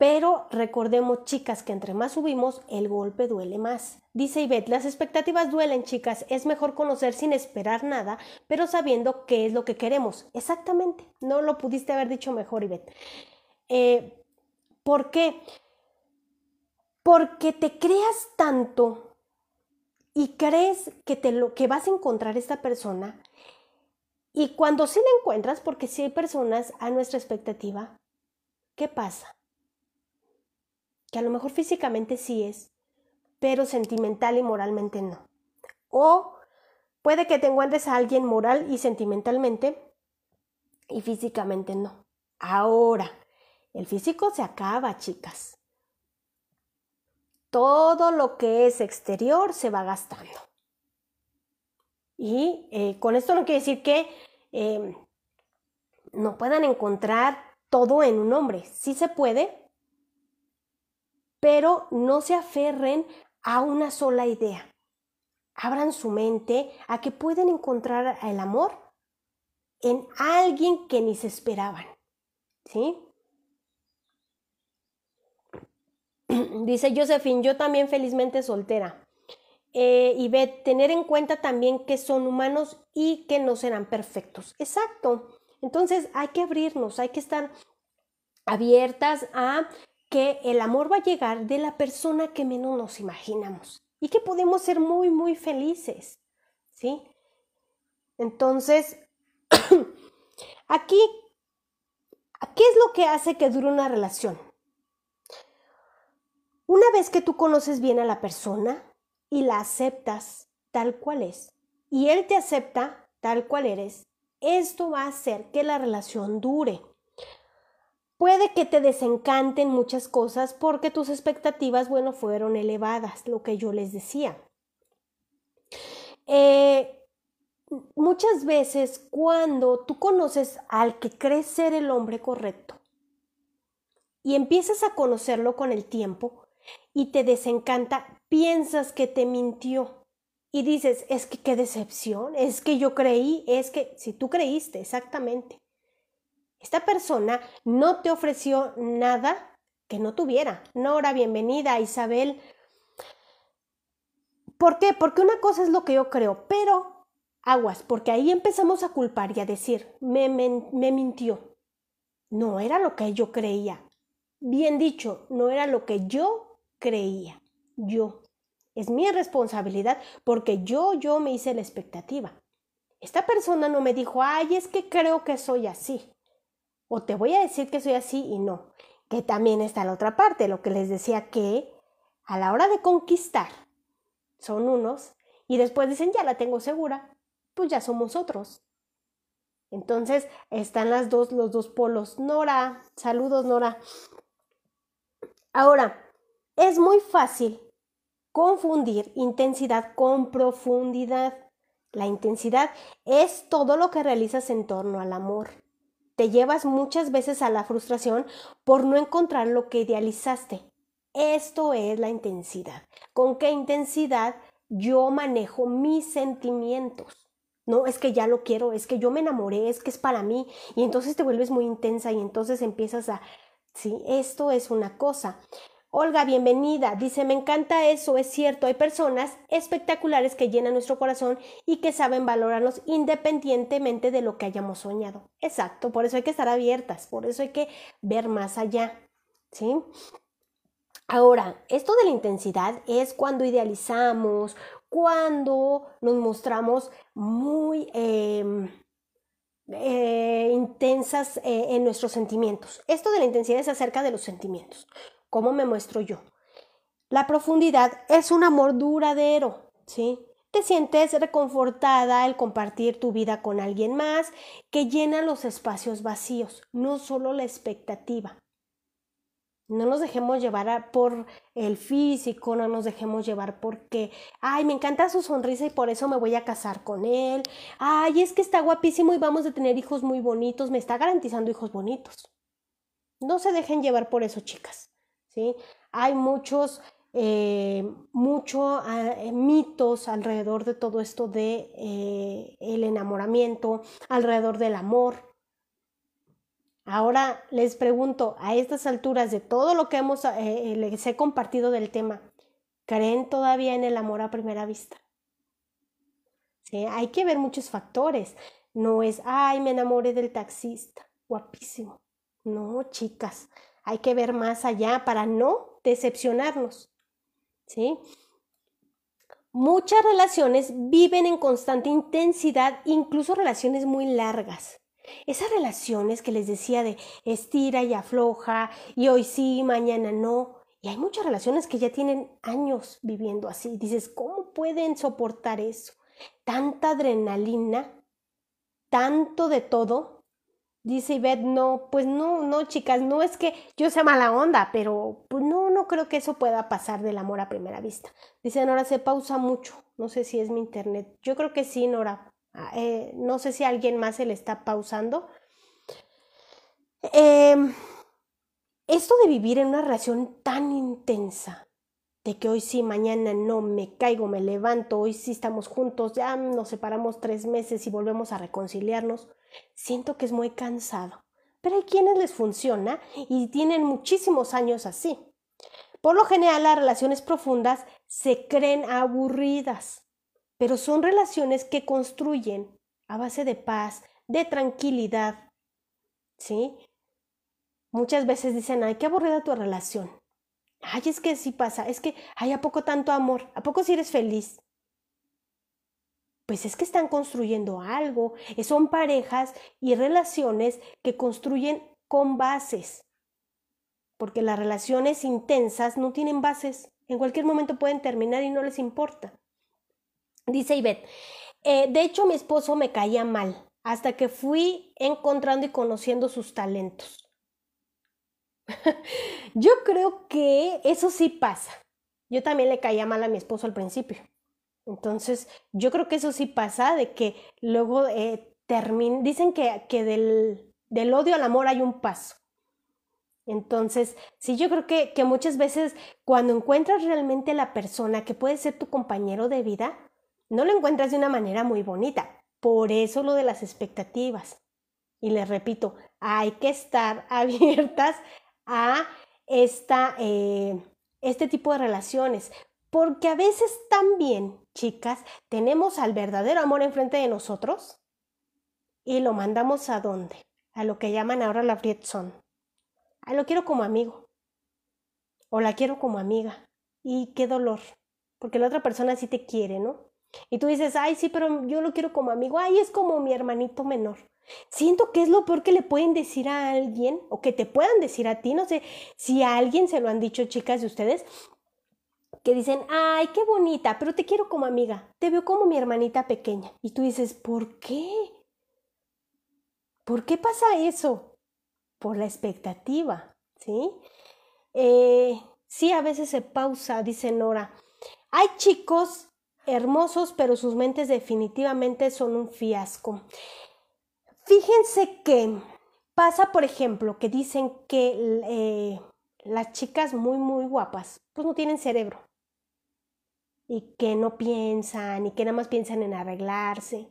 Pero recordemos, chicas, que entre más subimos, el golpe duele más. Dice Ivette, las expectativas duelen, chicas. Es mejor conocer sin esperar nada, pero sabiendo qué es lo que queremos. Exactamente. No lo pudiste haber dicho mejor, Ivette. Eh, ¿Por qué? Porque te creas tanto y crees que, te lo, que vas a encontrar esta persona y cuando sí la encuentras, porque si hay personas a nuestra expectativa, ¿qué pasa? Que a lo mejor físicamente sí es, pero sentimental y moralmente no. O puede que te encuentres a alguien moral y sentimentalmente y físicamente no. Ahora, el físico se acaba, chicas. Todo lo que es exterior se va gastando. Y eh, con esto no quiere decir que em, no puedan encontrar todo en un hombre. Sí se puede, pero no se aferren a una sola idea. Abran su mente a que pueden encontrar el amor en alguien que ni se esperaban. ¿Sí? Dice Josephine, yo también felizmente soltera. Eh, y ve, tener en cuenta también que son humanos y que no serán perfectos. Exacto. Entonces hay que abrirnos, hay que estar abiertas a que el amor va a llegar de la persona que menos nos imaginamos y que podemos ser muy, muy felices. ¿Sí? Entonces, aquí, ¿qué es lo que hace que dure una relación? Una vez que tú conoces bien a la persona y la aceptas tal cual es, y él te acepta tal cual eres, esto va a hacer que la relación dure. Puede que te desencanten muchas cosas porque tus expectativas, bueno, fueron elevadas, lo que yo les decía. Eh, muchas veces cuando tú conoces al que crees ser el hombre correcto y empiezas a conocerlo con el tiempo y te desencanta, piensas que te mintió y dices, es que qué decepción, es que yo creí, es que si tú creíste, exactamente. Esta persona no te ofreció nada que no tuviera. Nora, bienvenida, Isabel. ¿Por qué? Porque una cosa es lo que yo creo, pero Aguas, porque ahí empezamos a culpar y a decir, me, me, mintió. No era lo que yo creía. Bien dicho, no era lo que yo creía. Yo. Es mi responsabilidad porque yo, yo me hice la expectativa. Esta persona no me dijo, ay, es que creo que soy así. O te voy a decir que soy así y no. Que también está la otra parte, lo que les decía que a la hora de conquistar son unos y después dicen, ya la tengo segura, pues ya somos otros. Entonces están las dos, los dos polos. Nora, saludos Nora. Ahora, es muy fácil confundir intensidad con profundidad. La intensidad es todo lo que realizas en torno al amor. Te llevas muchas veces a la frustración por no encontrar lo que idealizaste. Esto es la intensidad. ¿Con qué intensidad yo manejo mis sentimientos? No, es que ya lo quiero, es que yo me enamoré, es que es para mí. Y entonces te vuelves muy intensa y entonces empiezas a, sí, esto es una cosa. Olga, bienvenida. Dice, me encanta eso, es cierto, hay personas espectaculares que llenan nuestro corazón y que saben valorarnos independientemente de lo que hayamos soñado. Exacto, por eso hay que estar abiertas, por eso hay que ver más allá. ¿Sí? Ahora, esto de la intensidad es cuando idealizamos, cuando nos mostramos muy em, eh, intensas eh, en nuestros sentimientos. Esto de la intensidad es acerca de los sentimientos. ¿Cómo me muestro yo? La profundidad es un amor duradero, ¿sí? Te sientes reconfortada al compartir tu vida con alguien más que llena los espacios vacíos, no solo la expectativa. No nos dejemos llevar por el físico, no nos dejemos llevar porque, ay, me encanta su sonrisa y por eso me voy a casar con él. Ay, es que está guapísimo y vamos a tener hijos muy bonitos, me está garantizando hijos bonitos. No se dejen llevar por eso, chicas. ¿Sí? Hay muchos, eh, muchos eh, mitos alrededor de todo esto de eh, el enamoramiento, alrededor del amor. Ahora les pregunto, a estas alturas de todo lo que hemos, les he compartido del tema, ¿creen todavía en el amor a primera vista? ¿Sí? Hay que ver muchos factores. No es, ay, me enamoré del taxista, guapísimo. No, chicas, hay que ver más allá para no decepcionarnos. ¿Sí? Muchas relaciones viven en constante intensidad, incluso relaciones muy largas. Esas relaciones que les decía de estira y afloja, y hoy sí, mañana no. Y hay muchas relaciones que ya tienen años viviendo así. Dices, ¿cómo pueden soportar eso? Tanta adrenalina, tanto de todo. Dice Ivette, no, pues no, no, chicas, no es que yo sea mala onda, pero pues no, no creo que eso pueda pasar del amor a primera vista. Dice Nora, se pausa mucho. No sé si es mi internet. Yo creo que sí, Nora. Ah, eh, no sé si alguien más se le está pausando. Em, esto de vivir en una relación tan intensa, de que hoy sí, mañana no, me caigo, me levanto, hoy sí estamos juntos, ya nos separamos tres meses y volvemos a reconciliarnos, siento que es muy cansado. Pero hay quienes les funciona y tienen muchísimos años así. Por lo general, las relaciones profundas se creen aburridas, pero son relaciones que construyen a base de paz, de tranquilidad. ¿Sí? Muchas veces dicen, ay, qué aburrida tu relación. Ay, es que sí pasa, es que, ay, ¿a poco tanto amor? ¿A poco si eres feliz? Pues es que están construyendo algo, son parejas y relaciones que construyen con bases, porque las relaciones intensas no tienen bases, en cualquier momento pueden terminar y no les importa. Dice Ivette, eh, de hecho mi esposo me caía mal, hasta que fui encontrando y conociendo sus talentos. Yo creo que eso sí pasa. Yo también le caía mal a mi esposo al principio. Entonces, yo creo que eso sí pasa, de que luego eh, dicen que, que del, del, odio al amor hay un paso. Entonces, sí, yo creo que, que muchas veces cuando encuentras realmente la persona que puede ser tu compañero de vida, no lo encuentras de una manera muy bonita. Por eso lo de las expectativas. Y les repito, hay que estar abiertas a esta, eh, este tipo de relaciones, porque a veces también, chicas, tenemos al verdadero amor enfrente de nosotros y lo mandamos a dónde? A lo que llaman ahora la friendzone. A lo quiero como amigo. O la quiero como amiga. Y qué dolor. Porque la otra persona sí te quiere, ¿no? Y tú dices, ay, sí, pero yo lo quiero como amigo. Ay, es como mi hermanito menor. Siento que es lo peor que le pueden decir a alguien o que te puedan decir a ti. No sé si a alguien se lo han dicho, chicas de ustedes, que dicen, ay, qué bonita, pero te quiero como amiga, te veo como mi hermanita pequeña. Y tú dices, ¿por qué? ¿Por qué pasa eso? Por la expectativa, ¿sí? Eh, sí, a veces se pausa, dice Nora. Hay chicos hermosos, pero sus mentes definitivamente son un fiasco. Fíjense que pasa, por ejemplo, que dicen que eh, las chicas muy, muy guapas, pues no tienen cerebro y que no piensan y que nada más piensan en arreglarse.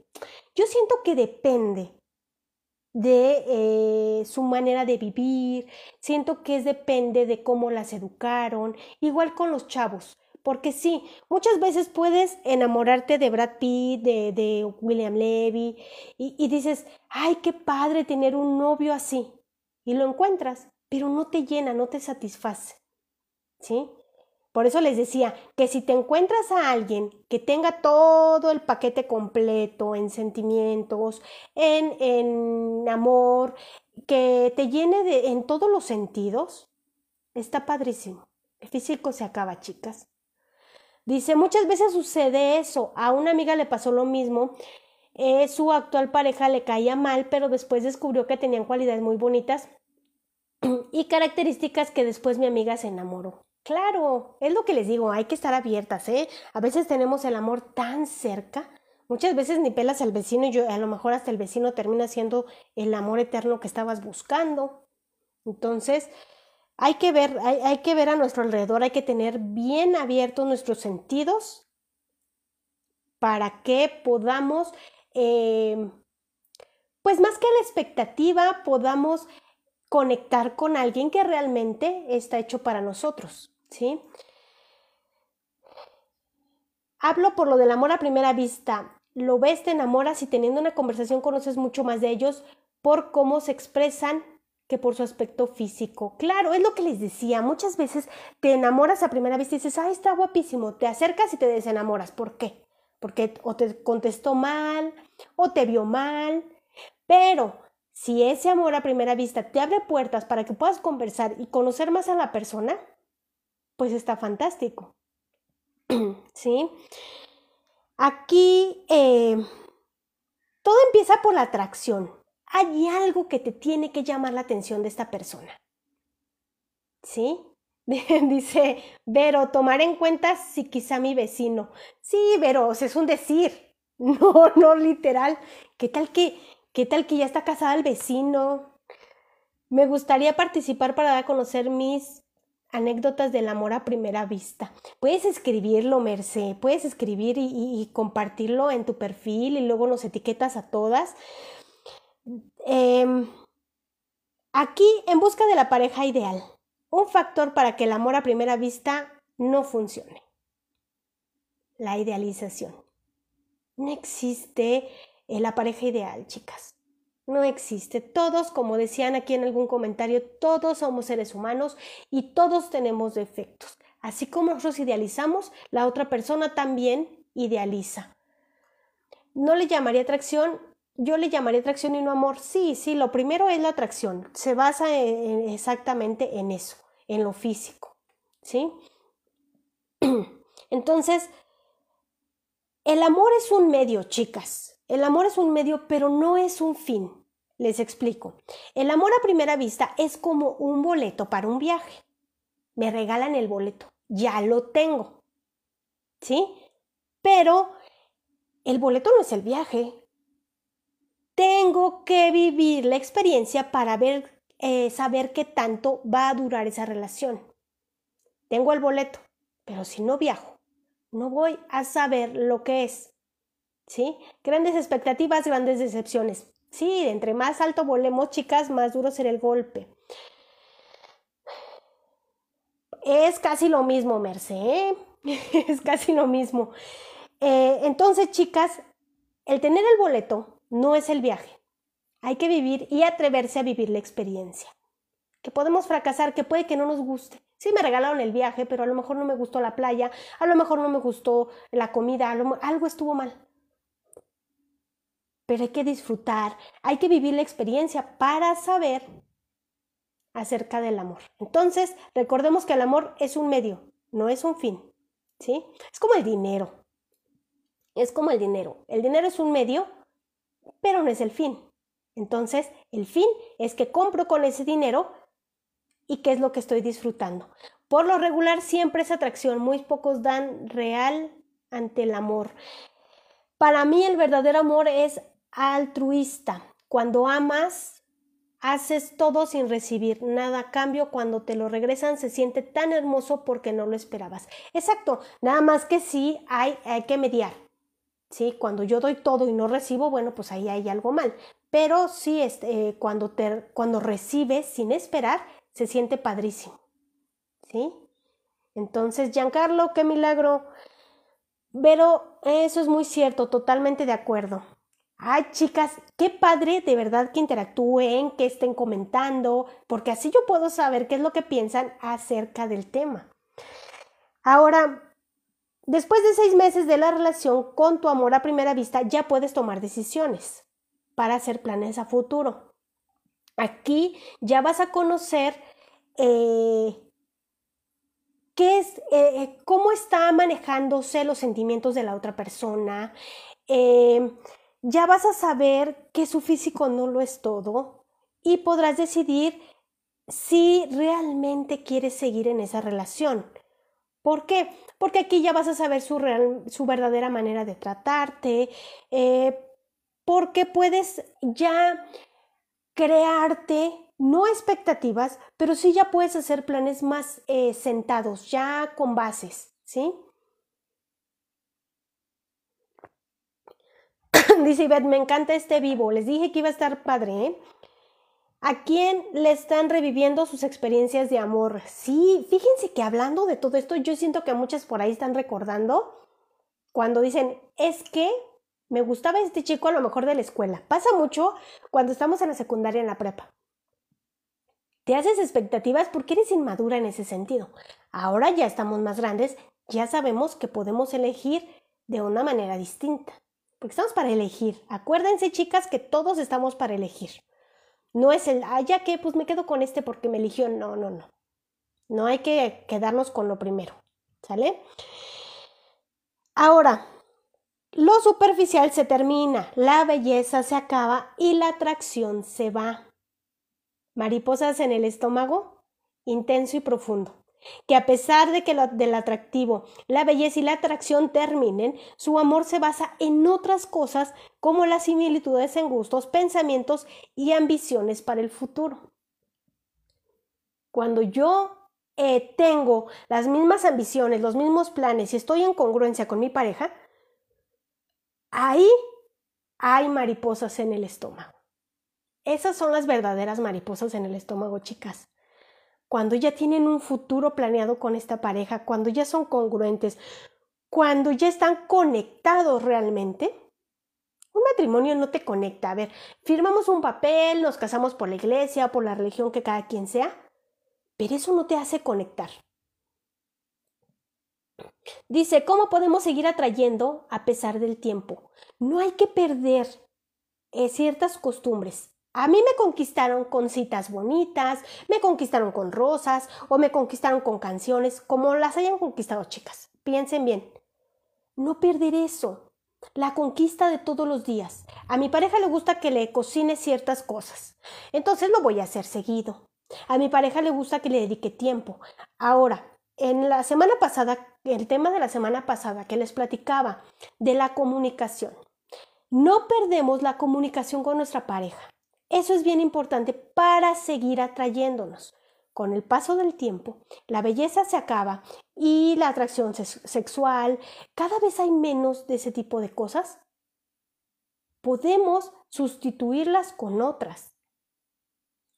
Yo siento que depende de eh, su manera de vivir, siento que es depende de cómo las educaron, igual con los chavos, porque sí, muchas veces puedes enamorarte de Brad Pitt, de, de William Levy, y, y dices, ay, qué padre tener un novio así, y lo encuentras, pero no te llena, no te satisface, ¿sí? Por eso les decía que si te encuentras a alguien que tenga todo el paquete completo en sentimientos, en, en amor, que te llene de, en todos los sentidos, está padrísimo. El físico se acaba, chicas. Dice, muchas veces sucede eso. A una amiga le pasó lo mismo. Eh, su actual pareja le caía mal, pero después descubrió que tenían cualidades muy bonitas y características que después mi amiga se enamoró. Claro, es lo que les digo, hay que estar abiertas, ¿eh? A veces tenemos el amor tan cerca, muchas veces ni pelas al vecino y yo, a lo mejor hasta el vecino termina siendo el amor eterno que estabas buscando. Entonces, hay que ver, hay, que ver a nuestro alrededor, hay que tener bien abiertos nuestros sentidos para que podamos, eh, pues más que la expectativa, podamos conectar con alguien que realmente está hecho para nosotros. ¿sí? Hablo por lo del amor a primera vista. Lo ves, te enamoras y teniendo una conversación conoces mucho más de ellos por cómo se expresan que por su aspecto físico. Claro, es lo que les decía, muchas veces te enamoras a primera vista y dices, ay, está guapísimo, te acercas y te desenamoras. ¿Por qué? Porque o te contestó mal o te vio mal. Pero si ese amor a primera vista te abre puertas para que puedas conversar y conocer más a la persona, pues está fantástico. ¿Sí? Aquí eh, todo empieza por la atracción. Hay algo que te tiene que llamar la atención de esta persona. ¿Sí? Dice, Vero, tomar en cuenta si quizá mi vecino. Sí, Vero, es un decir. No, no literal. ¿Qué tal que, qué tal que ya está casada el vecino? Me gustaría participar para dar a conocer mis anécdotas del amor a primera vista. Puedes escribirlo, Merce, puedes escribir y, compartirlo en tu perfil y luego nos etiquetas a todas. Em, aquí, en busca de la pareja ideal, un factor para que el amor a primera vista no funcione. La idealización. No existe la pareja ideal, chicas. No existe. Todos, como decían aquí en algún comentario, todos somos seres humanos y todos tenemos defectos. Así como nosotros idealizamos, la otra persona también idealiza. No le llamaría atracción, yo le llamaría atracción y no amor. Sí, sí, lo primero es la atracción. Se basa exactamente en eso, en lo físico. ¿Sí? Entonces, el amor es un medio, chicas. El amor es un medio, pero no es un fin. Les explico. El amor a primera vista es como un boleto para un viaje. Me regalan el boleto. Ya lo tengo. ¿Sí? Pero el boleto no es el viaje. Tengo que vivir la experiencia para ver, eh, saber qué tanto va a durar esa relación. Tengo el boleto, pero si no viajo, no voy a saber lo que es. ¿Sí? Grandes expectativas, grandes decepciones. Sí, entre más alto volemos, chicas, más duro será el golpe. Es casi lo mismo, Merce, ¿eh? es casi lo mismo. Eh, entonces, chicas, el tener el boleto no es el viaje. Hay que vivir y atreverse a vivir la experiencia. Que podemos fracasar, que puede que no nos guste. Sí, me regalaron el viaje, pero a lo mejor no me gustó la playa, a lo mejor no me gustó la comida, algo estuvo mal pero hay que disfrutar, hay que vivir la experiencia para saber acerca del amor. Entonces, recordemos que el amor es un medio, no es un fin, ¿sí? Es como el dinero. Es como el dinero. El dinero es un medio, pero no es el fin. Entonces, el fin es que compro con ese dinero y qué es lo que estoy disfrutando. Por lo regular siempre es atracción, muy pocos dan real ante el amor. Para mí el verdadero amor es altruista. Cuando amas, haces todo sin recibir nada a cambio. Cuando te lo regresan, se siente tan hermoso porque no lo esperabas. Exacto, nada más que sí hay, hay que mediar. ¿Sí? Cuando yo doy todo y no recibo, bueno, pues ahí hay algo mal. Pero sí, este, cuando, te, cuando recibes sin esperar, se siente padrísimo. ¿Sí? Entonces, Giancarlo, qué milagro. Pero eso es muy cierto, totalmente de acuerdo. Ay, chicas, qué padre de verdad que interactúen, que estén comentando, porque así yo puedo saber qué es lo que piensan acerca del tema. Ahora, después de seis meses de la relación con tu amor a primera vista, ya puedes tomar decisiones para hacer planes a futuro. Aquí ya vas a conocer eh, qué es, eh, cómo está manejándose los sentimientos de la otra persona. Eh, ya vas a saber que su físico no lo es todo y podrás decidir si realmente quieres seguir en esa relación. ¿Por qué? Porque aquí ya vas a saber su, su verdadera manera de tratarte, eh, porque puedes ya crearte, no expectativas, pero sí ya puedes hacer planes más eh, sentados, ya con bases, ¿sí? Dice Ivette, me encanta este vivo. Les dije que iba a estar padre, ¿eh? ¿A quién le están reviviendo sus experiencias de amor? Sí, fíjense que hablando de todo esto, yo siento que muchas por ahí están recordando cuando dicen, es que me gustaba este chico a lo mejor de la escuela. Pasa mucho cuando estamos en la secundaria, en la prepa. Te haces expectativas porque eres inmadura en ese sentido. Ahora ya estamos más grandes, ya sabemos que podemos elegir de una manera distinta. Porque estamos para elegir. Acuérdense, chicas, que todos estamos para elegir. No es el, ah, ya que, pues me quedo con este porque me eligió. No, no, no. No hay que quedarnos con lo primero. ¿Sale? Ahora, lo superficial se termina, la belleza se acaba y la atracción se va. Mariposas en el estómago, intenso y profundo. Que a pesar de que lo, del atractivo, la belleza y la atracción terminen, su amor se basa en otras cosas como las similitudes en gustos, pensamientos y ambiciones para el futuro. Cuando yo eh, tengo las mismas ambiciones, los mismos planes y estoy en congruencia con mi pareja, ahí hay mariposas en el estómago. Esas son las verdaderas mariposas en el estómago, chicas cuando ya tienen un futuro planeado con esta pareja, cuando ya son congruentes, cuando ya están conectados realmente. Un matrimonio no te conecta. A ver, firmamos un papel, nos casamos por la iglesia, por la religión que cada quien sea, pero eso no te hace conectar. Dice, ¿cómo podemos seguir atrayendo a pesar del tiempo? No hay que perder eh, ciertas costumbres. A mí me conquistaron con citas bonitas, me conquistaron con rosas o me conquistaron con canciones, como las hayan conquistado chicas. Piensen bien. No perder eso. La conquista de todos los días. A mi pareja le gusta que le cocine ciertas cosas. Entonces lo voy a hacer seguido. A mi pareja le gusta que le dedique tiempo. Ahora, en la semana pasada, el tema de la semana pasada que les platicaba de la comunicación. No perdemos la comunicación con nuestra pareja. Eso es bien importante para seguir atrayéndonos. Con el paso del tiempo, la belleza se acaba y la atracción sexual, cada vez hay menos de ese tipo de cosas. Podemos sustituirlas con otras.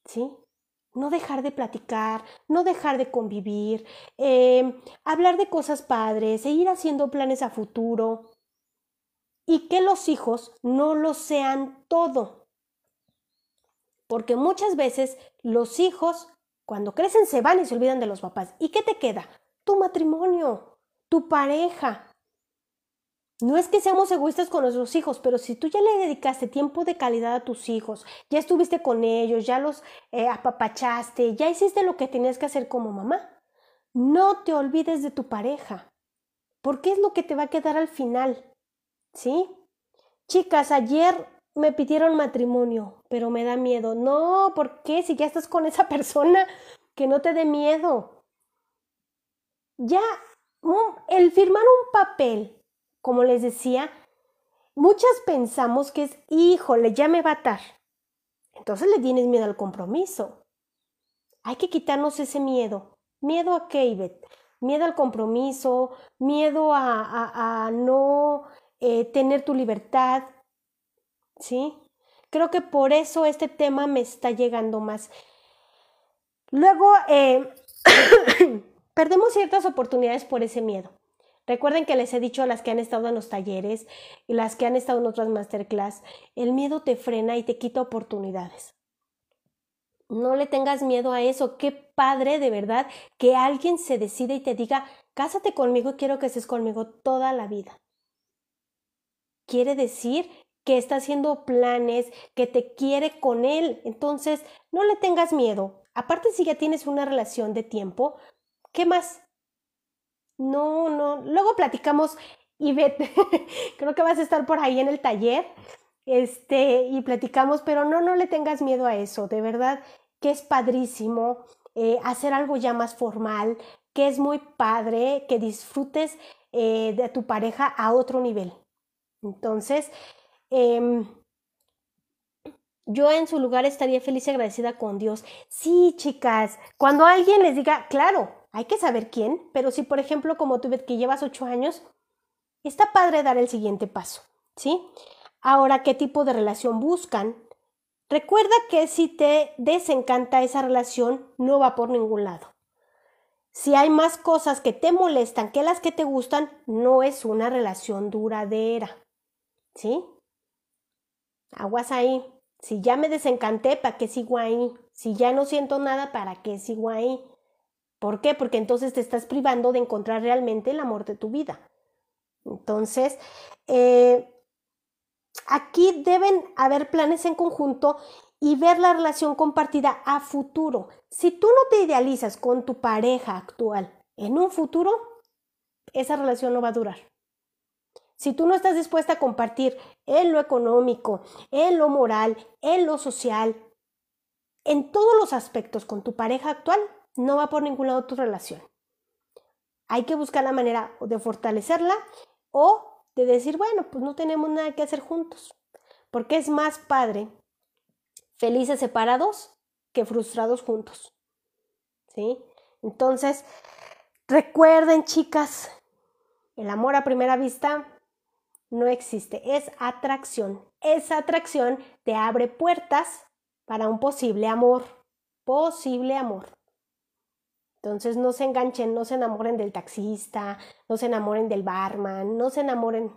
¿Sí? No dejar de platicar, no dejar de convivir, em, hablar de cosas padres, seguir haciendo planes a futuro y que los hijos no lo sean todo porque muchas veces los hijos, cuando crecen, se van y se olvidan de los papás. ¿Y qué te queda? Tu matrimonio, tu pareja. No es que seamos egoístas con nuestros hijos, pero si tú ya le dedicaste tiempo de calidad a tus hijos, ya estuviste con ellos, ya los eh, apapachaste, ya hiciste lo que tenías que hacer como mamá, no te olvides de tu pareja, porque es lo que te va a quedar al final. ¿Sí? Chicas, ayer me pidieron matrimonio, pero me da miedo. No, ¿por qué? Si ya estás con esa persona, que no te dé miedo. Ya, el firmar un papel, como les decía, muchas pensamos que es, híjole, ya me va a atar. Entonces le tienes miedo al compromiso. Hay que quitarnos ese miedo. ¿Miedo a qué, Miedo al compromiso, miedo a, a, no eh, tener tu libertad, ¿sí? Creo que por eso este tema me está llegando más. Luego, eh, perdemos ciertas oportunidades por ese miedo. Recuerden que les he dicho a las que han estado en los talleres y las que han estado en otras masterclass, el miedo te frena y te quita oportunidades. No le tengas miedo a eso. Qué padre de verdad que alguien se decida y te diga, cásate conmigo y quiero que estés conmigo toda la vida. Quiere decir que está haciendo planes, que te quiere con él. Entonces, no le tengas miedo. Aparte, si ya tienes una relación de tiempo, ¿qué más? No, no. Luego platicamos y vete. Creo que vas a estar por ahí en el taller. Este, y platicamos, pero no, no le tengas miedo a eso. De verdad que es padrísimo eh, hacer algo ya más formal, que es muy padre, que disfrutes eh, de tu pareja a otro nivel. Entonces, Em, yo en su lugar estaría feliz y agradecida con Dios. Sí, chicas, cuando alguien les diga, claro, hay que saber quién, pero si por ejemplo como tú que llevas ocho años, está padre dar el siguiente paso, ¿sí? Ahora, ¿qué tipo de relación buscan? Recuerda que si te desencanta esa relación, no va por ningún lado. Si hay más cosas que te molestan que las que te gustan, no es una relación duradera, ¿sí? Aguas ahí. Si ya me desencanté, ¿para qué sigo ahí? Si ya no siento nada, ¿para qué sigo ahí? ¿Por qué? Porque entonces te estás privando de encontrar realmente el amor de tu vida. Entonces, eh, aquí deben haber planes en conjunto y ver la relación compartida a futuro. Si tú no te idealizas con tu pareja actual en un futuro, esa relación no va a durar. Si tú no estás dispuesta a compartir en lo económico, en lo moral, en lo social, en todos los aspectos con tu pareja actual, no va por ningún lado tu relación. hay que buscar la manera de fortalecerla o de decir, bueno, pues no tenemos nada que hacer juntos, porque es más padre felices separados que frustrados juntos. ¿Sí? Entonces, recuerden, chicas, el amor a primera vista no existe, es atracción. Esa atracción te abre puertas para un posible amor, posible amor. Entonces no se enganchen, no se enamoren del taxista, no se enamoren del barman, no se enamoren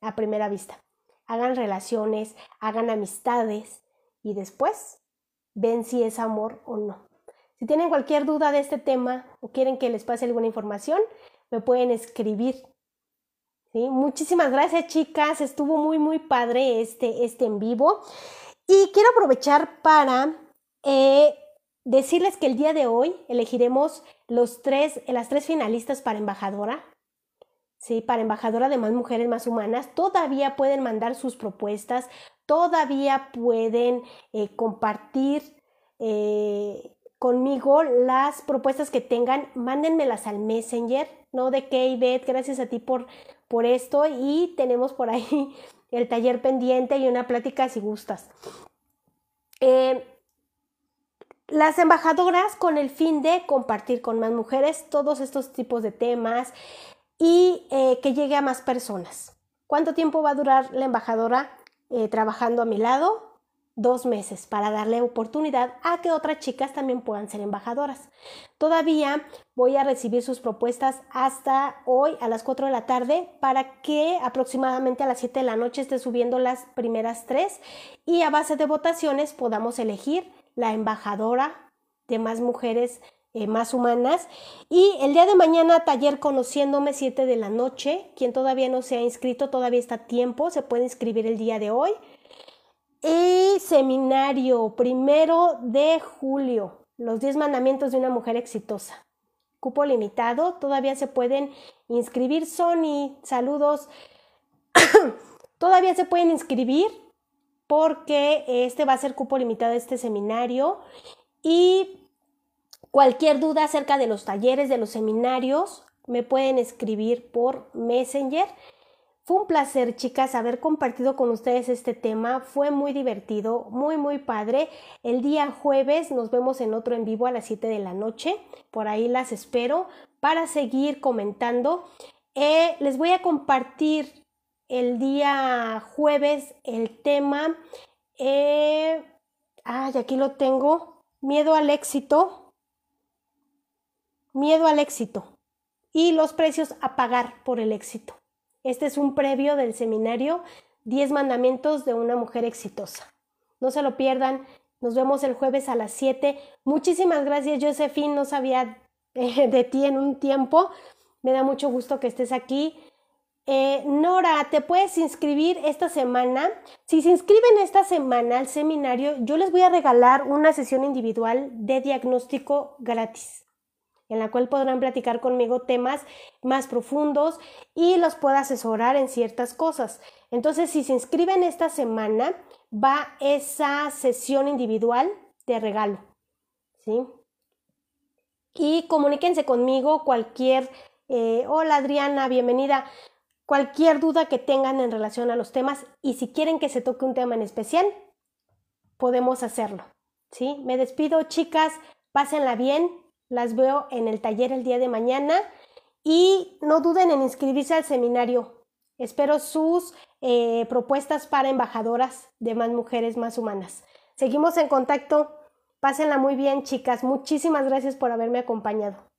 a primera vista. Hagan relaciones, hagan amistades y después ven si es amor o no. Si tienen cualquier duda de este tema o quieren que les pase alguna información, me pueden escribir. Muchísimas gracias chicas, estuvo muy muy padre este, este en vivo. Y quiero aprovechar para eh, decirles que el día de hoy elegiremos los tres, las tres finalistas para embajadora. Sí, para embajadora de más mujeres más humanas, todavía pueden mandar sus propuestas, todavía pueden eh, compartir eh, conmigo las propuestas que tengan, mándenmelas al Messenger, ¿no? De Beth, gracias a ti por, por esto y tenemos por ahí el taller pendiente y una plática si gustas. Eh, las embajadoras con el fin de compartir con más mujeres todos estos tipos de temas y eh, que llegue a más personas. ¿Cuánto tiempo va a durar la embajadora eh, trabajando a mi lado? Dos meses para darle oportunidad a que otras chicas también puedan ser embajadoras. Todavía voy a recibir sus propuestas hasta hoy a las 4 de la tarde para que aproximadamente a las 7 de la noche esté subiendo las primeras tres y a base de votaciones podamos elegir la embajadora de más mujeres eh, más humanas. Y el día de mañana, taller conociéndome, 7 de la noche. Quien todavía no se ha inscrito, todavía está a tiempo, se puede inscribir el día de hoy. Y seminario primero de julio, los 10 mandamientos de una mujer exitosa. Cupo limitado, todavía se pueden inscribir. Sony, saludos. todavía se pueden inscribir porque este va a ser cupo limitado este seminario y cualquier duda acerca de los talleres, de los seminarios, me pueden escribir por Messenger. Fue un placer, chicas, haber compartido con ustedes este tema. Fue muy divertido, muy, muy padre. El día jueves nos vemos en otro en vivo a las 7 de la noche. Por ahí las espero para seguir comentando. Eh, les voy a compartir el día jueves el tema, eh, ay, aquí lo tengo, miedo al éxito, miedo al éxito y los precios a pagar por el éxito. Este es un previo del seminario 10 mandamientos de una mujer exitosa. No se lo pierdan. Nos vemos el jueves a las 7. Muchísimas gracias, Josephine. No sabía eh, de ti en un tiempo. Me da mucho gusto que estés aquí. Eh, Nora, te puedes inscribir esta semana. Si se inscriben esta semana al seminario, yo les voy a regalar una sesión individual de diagnóstico gratis, en la cual podrán platicar conmigo temas más profundos y los puedo asesorar en ciertas cosas. Entonces, si se inscriben esta semana, va esa sesión individual de regalo. ¿Sí? Y comuníquense conmigo cualquier... Eh, hola Adriana, bienvenida cualquier duda que tengan en relación a los temas y si quieren que se toque un tema en especial, podemos hacerlo. ¿sí? Me despido, chicas, pásenla bien, las veo en el taller el día de mañana y no duden en inscribirse al seminario. Espero sus eh, propuestas para embajadoras de más mujeres más humanas. Seguimos en contacto. Pásenla muy bien, chicas. Muchísimas gracias por haberme acompañado.